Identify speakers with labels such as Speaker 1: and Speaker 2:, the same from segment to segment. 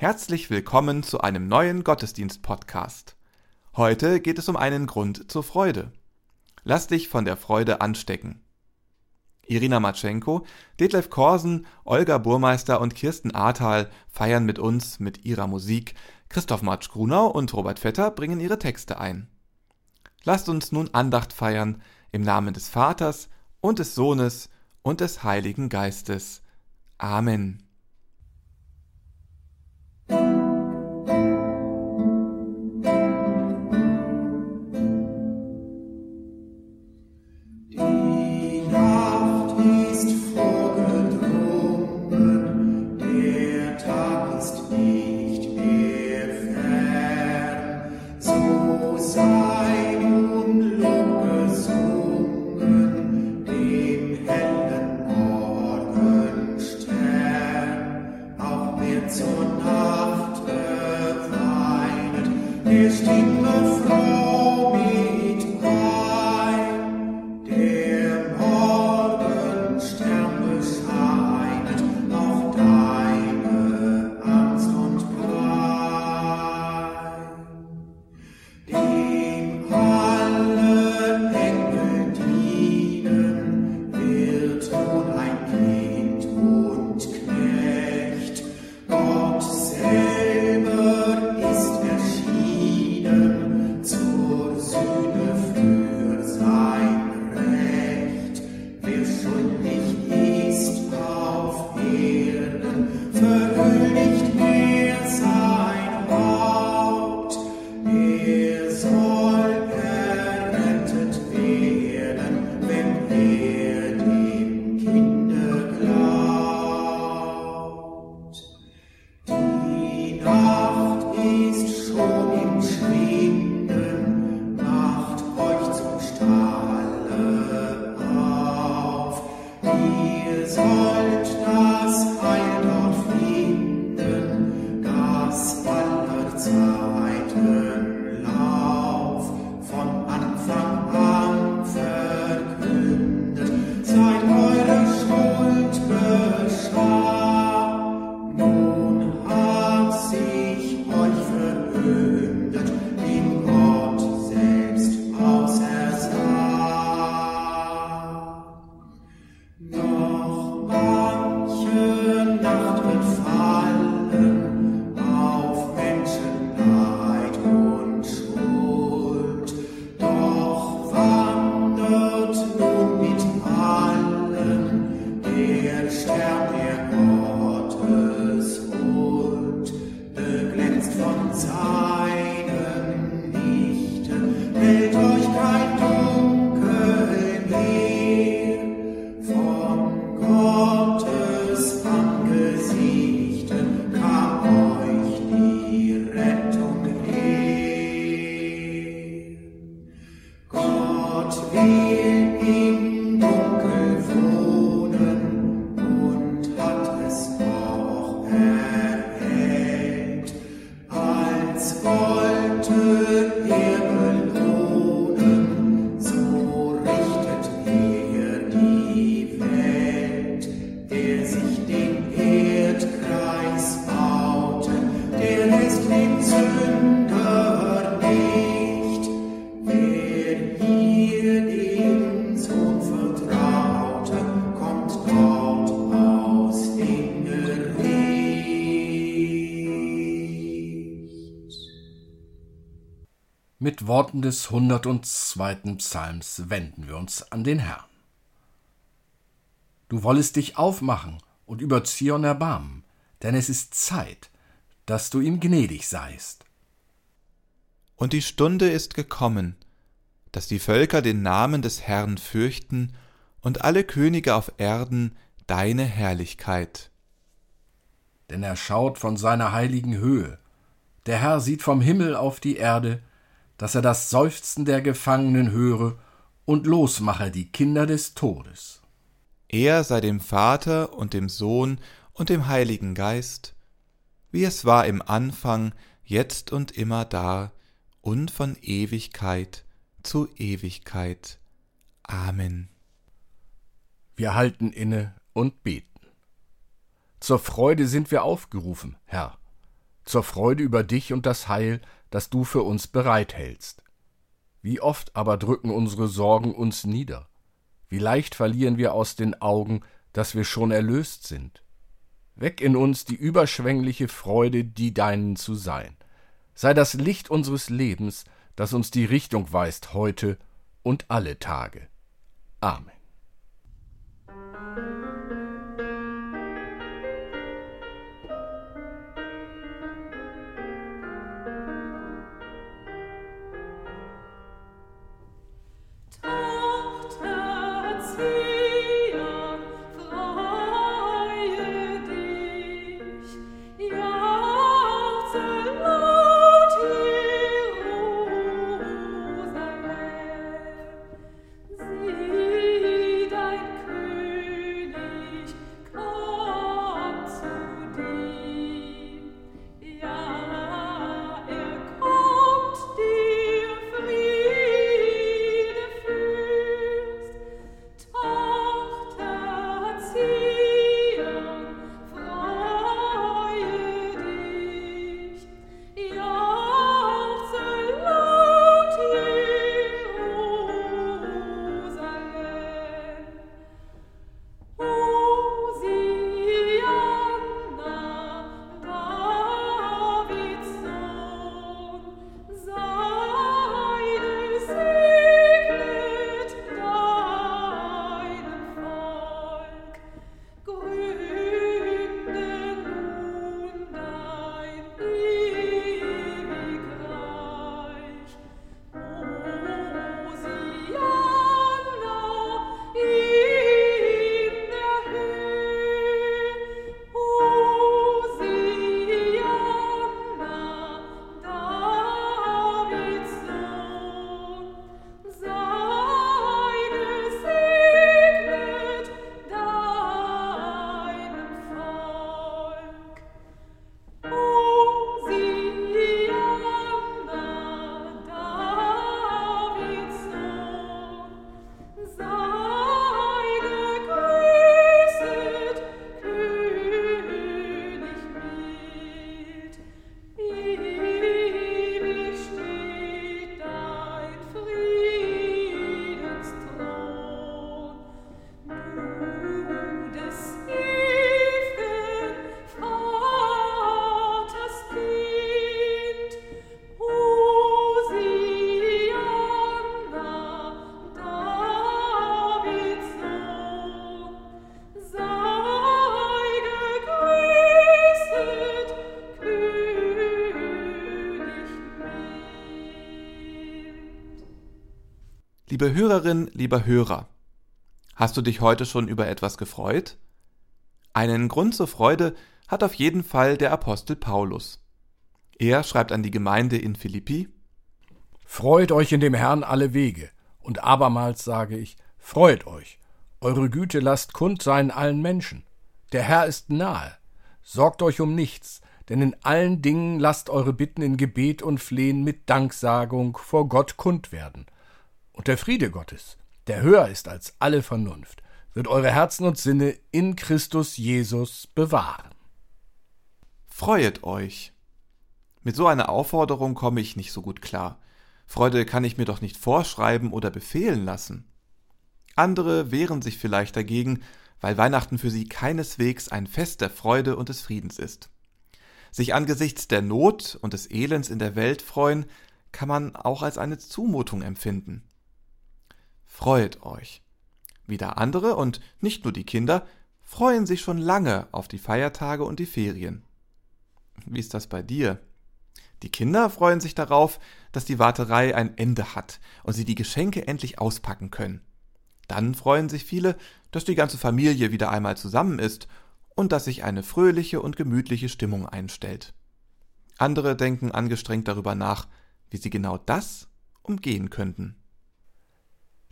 Speaker 1: Herzlich willkommen zu einem neuen Gottesdienst-Podcast. Heute geht es um einen Grund zur Freude. Lass dich von der Freude anstecken. Irina Matschenko, Detlef Korsen, Olga Burmeister und Kirsten Ahrtal feiern mit uns mit ihrer Musik. Christoph Matsch-Grunau und Robert Vetter bringen ihre Texte ein. Lasst uns nun Andacht feiern im Namen des Vaters und des Sohnes und des Heiligen Geistes. Amen.
Speaker 2: Mit Worten des 102. Psalms wenden wir uns an den Herrn. Du wollest dich aufmachen und über Zion erbarmen, denn es ist Zeit, dass du ihm gnädig seist.
Speaker 1: Und die Stunde ist gekommen, dass die Völker den Namen des Herrn fürchten und alle Könige auf Erden deine Herrlichkeit.
Speaker 2: Denn er schaut von seiner heiligen Höhe, der Herr sieht vom Himmel auf die Erde, dass er das Seufzen der Gefangenen höre und losmache die Kinder des Todes.
Speaker 1: Er sei dem Vater und dem Sohn und dem Heiligen Geist, wie es war im Anfang, jetzt und immer da und von Ewigkeit zu Ewigkeit. Amen.
Speaker 2: Wir halten inne und beten. Zur Freude sind wir aufgerufen, Herr.
Speaker 3: zur Freude über dich und das Heil, das du für uns bereithältst. Wie oft aber drücken unsere Sorgen uns nieder. Wie leicht verlieren wir aus den Augen, dass wir schon erlöst sind. Weck in uns die überschwängliche Freude, die deinen zu sein. Sei das Licht unseres Lebens, das uns die Richtung weist heute und alle Tage. Amen.
Speaker 4: Liebe Hörerin, lieber Hörer, hast du dich heute schon über etwas gefreut? Einen Grund zur Freude hat auf jeden Fall der Apostel Paulus. Er schreibt an die Gemeinde in Philippi
Speaker 3: Freut euch in dem Herrn alle Wege, und abermals sage ich, freut euch, eure Güte lasst kund sein allen Menschen. Der Herr ist nahe. Sorgt euch um nichts, denn in allen Dingen lasst eure Bitten in Gebet und Flehen mit Danksagung vor Gott kund werden – und der Friede Gottes, der höher ist als alle Vernunft, wird eure Herzen und Sinne in Christus Jesus bewahren.
Speaker 4: Freuet euch. Mit so einer Aufforderung komme ich nicht so gut klar. Freude kann ich mir doch nicht vorschreiben oder befehlen lassen. Andere wehren sich vielleicht dagegen, weil Weihnachten für sie keineswegs ein Fest der Freude und des Friedens ist. Sich angesichts der Not und des Elends in der Welt freuen, kann man auch als eine Zumutung empfinden freut euch. Wieder andere und nicht nur die Kinder freuen sich schon lange auf die Feiertage und die Ferien. Wie ist das bei dir? Die Kinder freuen sich darauf, dass die Warterei ein Ende hat und sie die Geschenke endlich auspacken können. Dann freuen sich viele, dass die ganze Familie wieder einmal zusammen ist und dass sich eine fröhliche und gemütliche Stimmung einstellt. Andere denken angestrengt darüber nach, wie sie genau das umgehen könnten.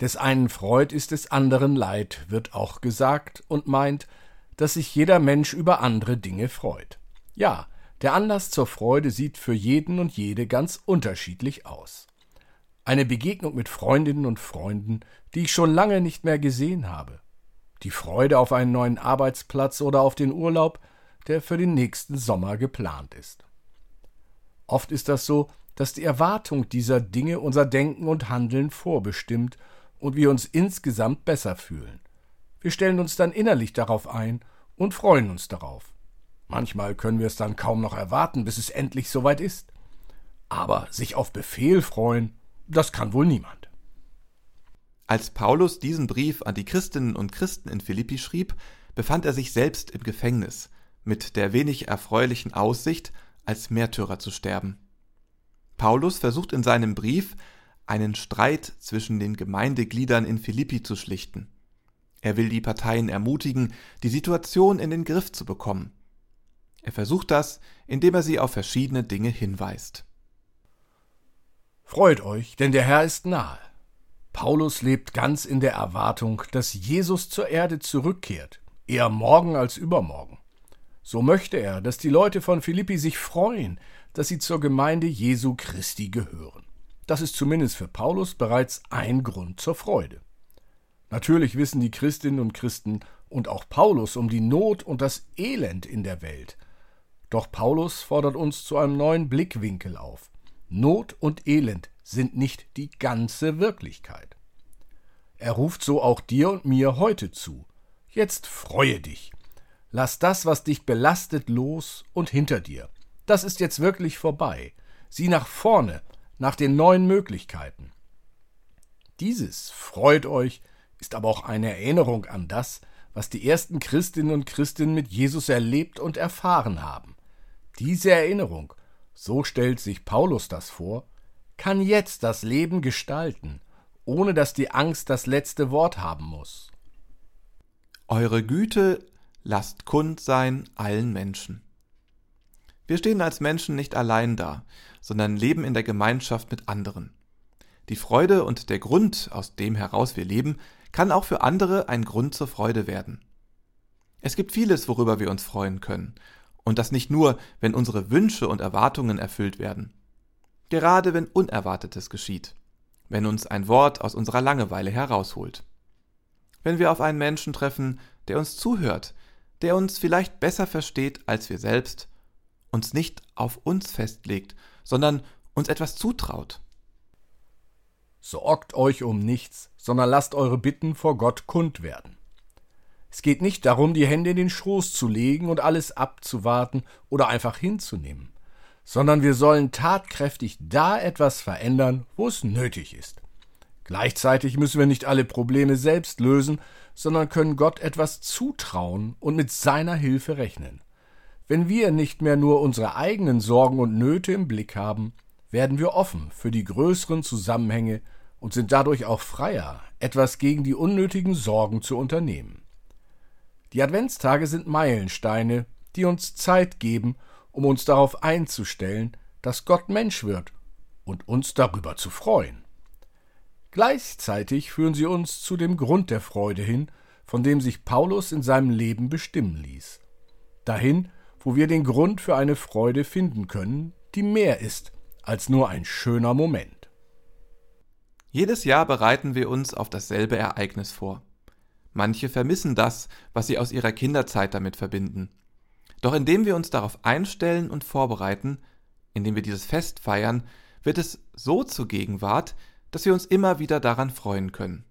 Speaker 3: Des einen Freud ist des anderen Leid, wird auch gesagt und meint, dass sich jeder Mensch über andere Dinge freut. Ja, der Anlass zur Freude sieht für jeden und jede ganz unterschiedlich aus. Eine Begegnung mit Freundinnen und Freunden, die ich schon lange nicht mehr gesehen habe. Die Freude auf einen neuen Arbeitsplatz oder auf den Urlaub, der für den nächsten Sommer geplant ist.
Speaker 2: Oft ist das so, dass die Erwartung dieser Dinge unser Denken und Handeln vorbestimmt und wir uns insgesamt besser fühlen. Wir stellen uns dann innerlich darauf ein und freuen uns darauf. Manchmal können wir es dann kaum noch erwarten, bis es endlich soweit ist. Aber sich auf Befehl freuen, das kann wohl niemand.
Speaker 4: Als Paulus diesen Brief an die Christinnen und Christen in Philippi schrieb, befand er sich selbst im Gefängnis, mit der wenig erfreulichen Aussicht, als Märtyrer zu sterben. Paulus versucht in seinem Brief, einen Streit zwischen den Gemeindegliedern in Philippi zu schlichten. Er will die Parteien ermutigen, die Situation in den Griff zu bekommen. Er versucht das, indem er sie auf verschiedene Dinge hinweist.
Speaker 2: Freut euch, denn der Herr ist nahe. Paulus lebt ganz in der Erwartung, dass Jesus zur Erde zurückkehrt, eher morgen als übermorgen. So möchte er, dass die Leute von Philippi sich freuen, dass sie zur Gemeinde Jesu Christi gehören. Das ist zumindest für Paulus bereits ein Grund zur Freude. Natürlich wissen die Christinnen und Christen und auch Paulus um die Not und das Elend in der Welt. Doch Paulus fordert uns zu einem neuen Blickwinkel auf. Not und Elend sind nicht die ganze Wirklichkeit. Er ruft so auch dir und mir heute zu. Jetzt freue dich. Lass das, was dich belastet, los und hinter dir. Das ist jetzt wirklich vorbei. Sieh nach vorne, nach den neuen Möglichkeiten. Dieses freut euch, ist aber auch eine Erinnerung an das, was die ersten Christinnen und Christen mit Jesus erlebt und erfahren haben. Diese Erinnerung, so stellt sich Paulus das vor, kann jetzt das Leben gestalten, ohne dass die Angst das letzte Wort haben muss.
Speaker 4: Eure Güte lasst kund sein allen Menschen. Wir stehen als Menschen nicht allein da, sondern leben in der Gemeinschaft mit anderen. Die Freude und der Grund, aus dem heraus wir leben, kann auch für andere ein Grund zur Freude werden. Es gibt vieles, worüber wir uns freuen können, und das nicht nur, wenn unsere Wünsche und Erwartungen erfüllt werden. Gerade wenn Unerwartetes geschieht, wenn uns ein Wort aus unserer Langeweile herausholt. Wenn wir auf einen Menschen treffen, der uns zuhört, der uns vielleicht besser versteht als wir selbst uns nicht auf uns festlegt, sondern uns etwas zutraut.
Speaker 2: Sorgt euch um nichts, sondern lasst eure Bitten vor Gott kund werden. Es geht nicht darum, die Hände in den Schoß zu legen und alles abzuwarten oder einfach hinzunehmen, sondern wir sollen tatkräftig da etwas verändern, wo es nötig ist. Gleichzeitig müssen wir nicht alle Probleme selbst lösen, sondern können Gott etwas zutrauen und mit seiner Hilfe rechnen. Wenn wir nicht mehr nur unsere eigenen Sorgen und Nöte im Blick haben, werden wir offen für die größeren Zusammenhänge und sind dadurch auch freier, etwas gegen die unnötigen Sorgen zu unternehmen. Die Adventstage sind Meilensteine, die uns Zeit geben, um uns darauf einzustellen, dass Gott Mensch wird und uns darüber zu freuen. Gleichzeitig führen sie uns zu dem Grund der Freude hin, von dem sich Paulus in seinem Leben bestimmen ließ. Dahin, wo wir den Grund für eine Freude finden können, die mehr ist als nur ein schöner Moment.
Speaker 4: Jedes Jahr bereiten wir uns auf dasselbe Ereignis vor. Manche vermissen das, was sie aus ihrer Kinderzeit damit verbinden. Doch indem wir uns darauf einstellen und vorbereiten, indem wir dieses Fest feiern, wird es so zur Gegenwart, dass wir uns immer wieder daran freuen können.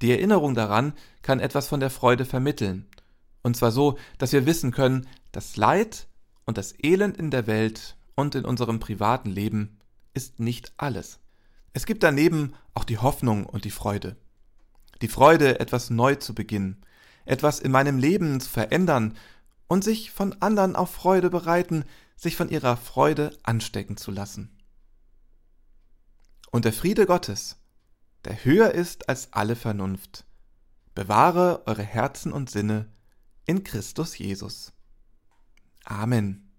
Speaker 4: Die Erinnerung daran kann etwas von der Freude vermitteln, und zwar so, dass wir wissen können, das Leid und das Elend in der Welt und in unserem privaten Leben ist nicht alles. Es gibt daneben auch die Hoffnung und die Freude. Die Freude, etwas neu zu beginnen, etwas in meinem Leben zu verändern und sich von anderen auf Freude bereiten, sich von ihrer Freude anstecken zu lassen. Und der Friede Gottes, der höher ist als alle Vernunft, bewahre eure Herzen und Sinne in Christus Jesus. Amen.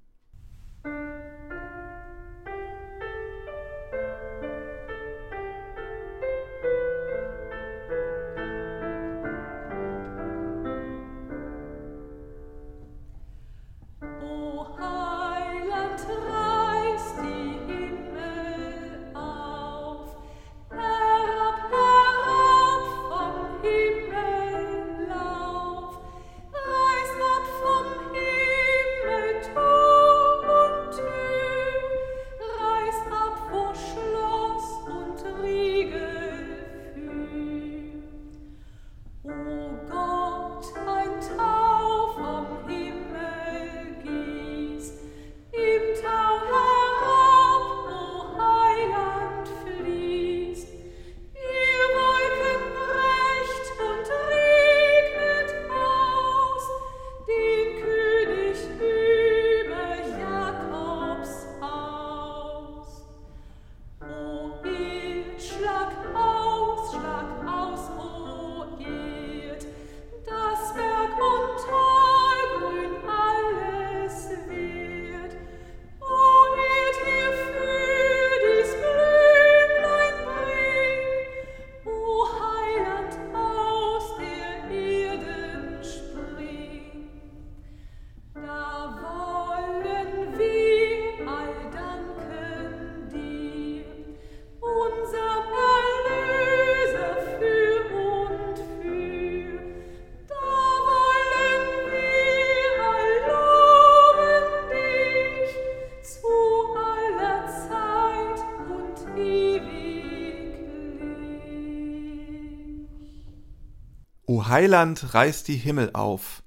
Speaker 4: Heiland, reiß die Himmel auf,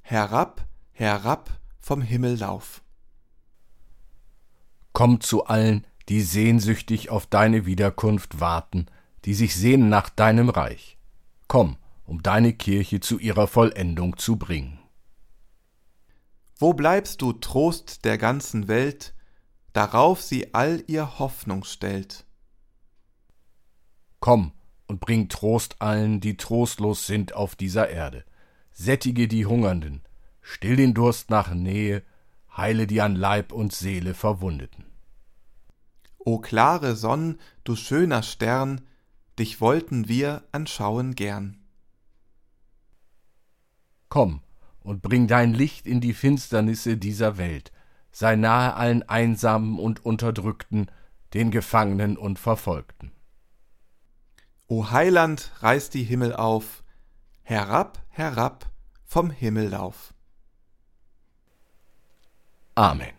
Speaker 4: herab, herab vom Himmellauf.
Speaker 2: Komm zu allen, die sehnsüchtig auf deine Wiederkunft warten, die sich sehnen nach deinem Reich. Komm, um deine Kirche zu ihrer Vollendung zu bringen.
Speaker 4: Wo bleibst du, Trost der ganzen Welt, darauf sie all ihr Hoffnung stellt?
Speaker 2: Komm und bring Trost allen, die trostlos sind auf dieser Erde. Sättige die Hungernden, still den Durst nach Nähe, heile die an Leib und Seele Verwundeten.
Speaker 4: O klare Sonn, du schöner Stern, dich wollten wir anschauen gern.
Speaker 2: Komm und bring dein Licht in die Finsternisse dieser Welt, sei nahe allen Einsamen und Unterdrückten, den Gefangenen und Verfolgten.
Speaker 4: O Heiland, reiß die Himmel auf, herab, herab vom Himmellauf.
Speaker 2: Amen.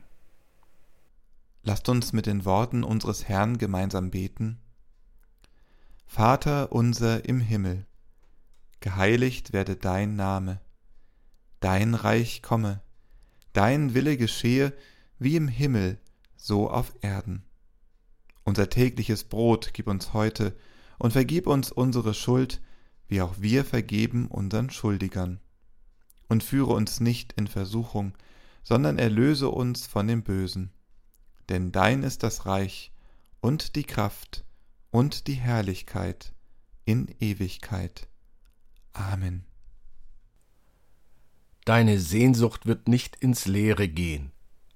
Speaker 4: Lasst uns mit den Worten unseres Herrn gemeinsam beten. Vater unser im Himmel, geheiligt werde dein Name dein Reich komme, dein Wille geschehe, wie im Himmel, so auf Erden. Unser tägliches Brot gib uns heute und vergib uns unsere Schuld, wie auch wir vergeben unseren Schuldigern. Und führe uns nicht in Versuchung, sondern erlöse uns von dem Bösen. Denn dein ist das Reich und die Kraft und die Herrlichkeit in Ewigkeit. Amen.
Speaker 2: Deine Sehnsucht wird nicht ins Leere gehen.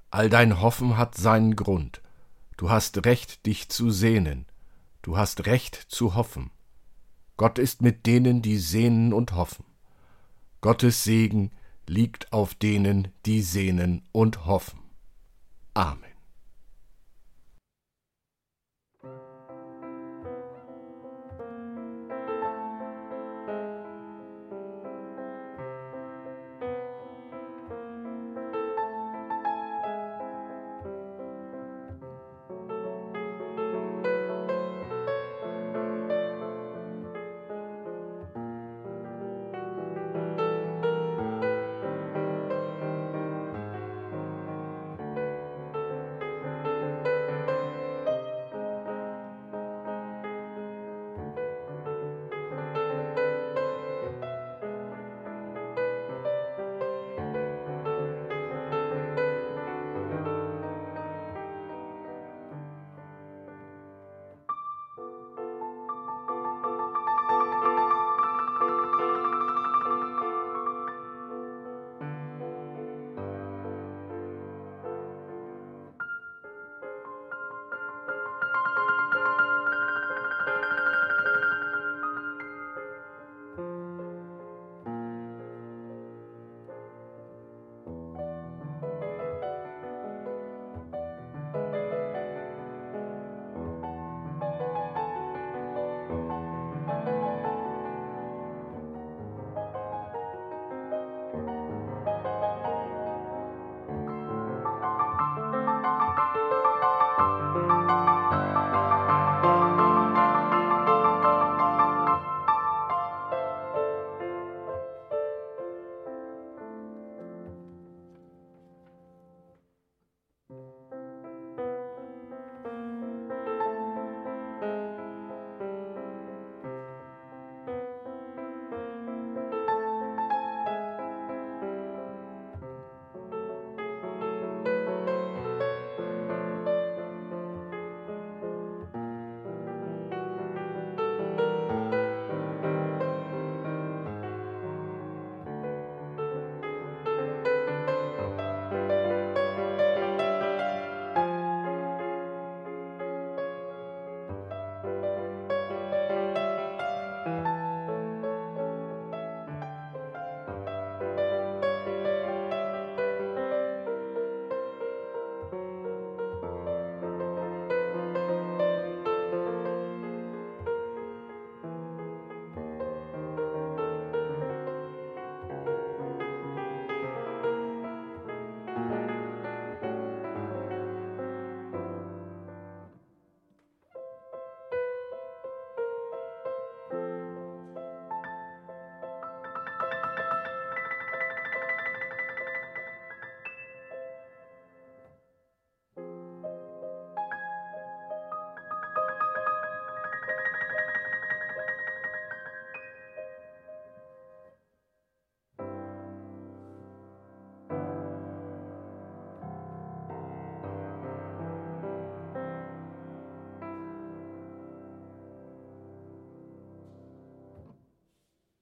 Speaker 2: All dein Hoffen hat seinen Grund. Du hast Recht, dich zu sehnen. Du hast Recht zu hoffen. Gott ist mit denen, die sehnen und hoffen. Gottes Segen liegt auf denen, die sehnen und hoffen. Amen.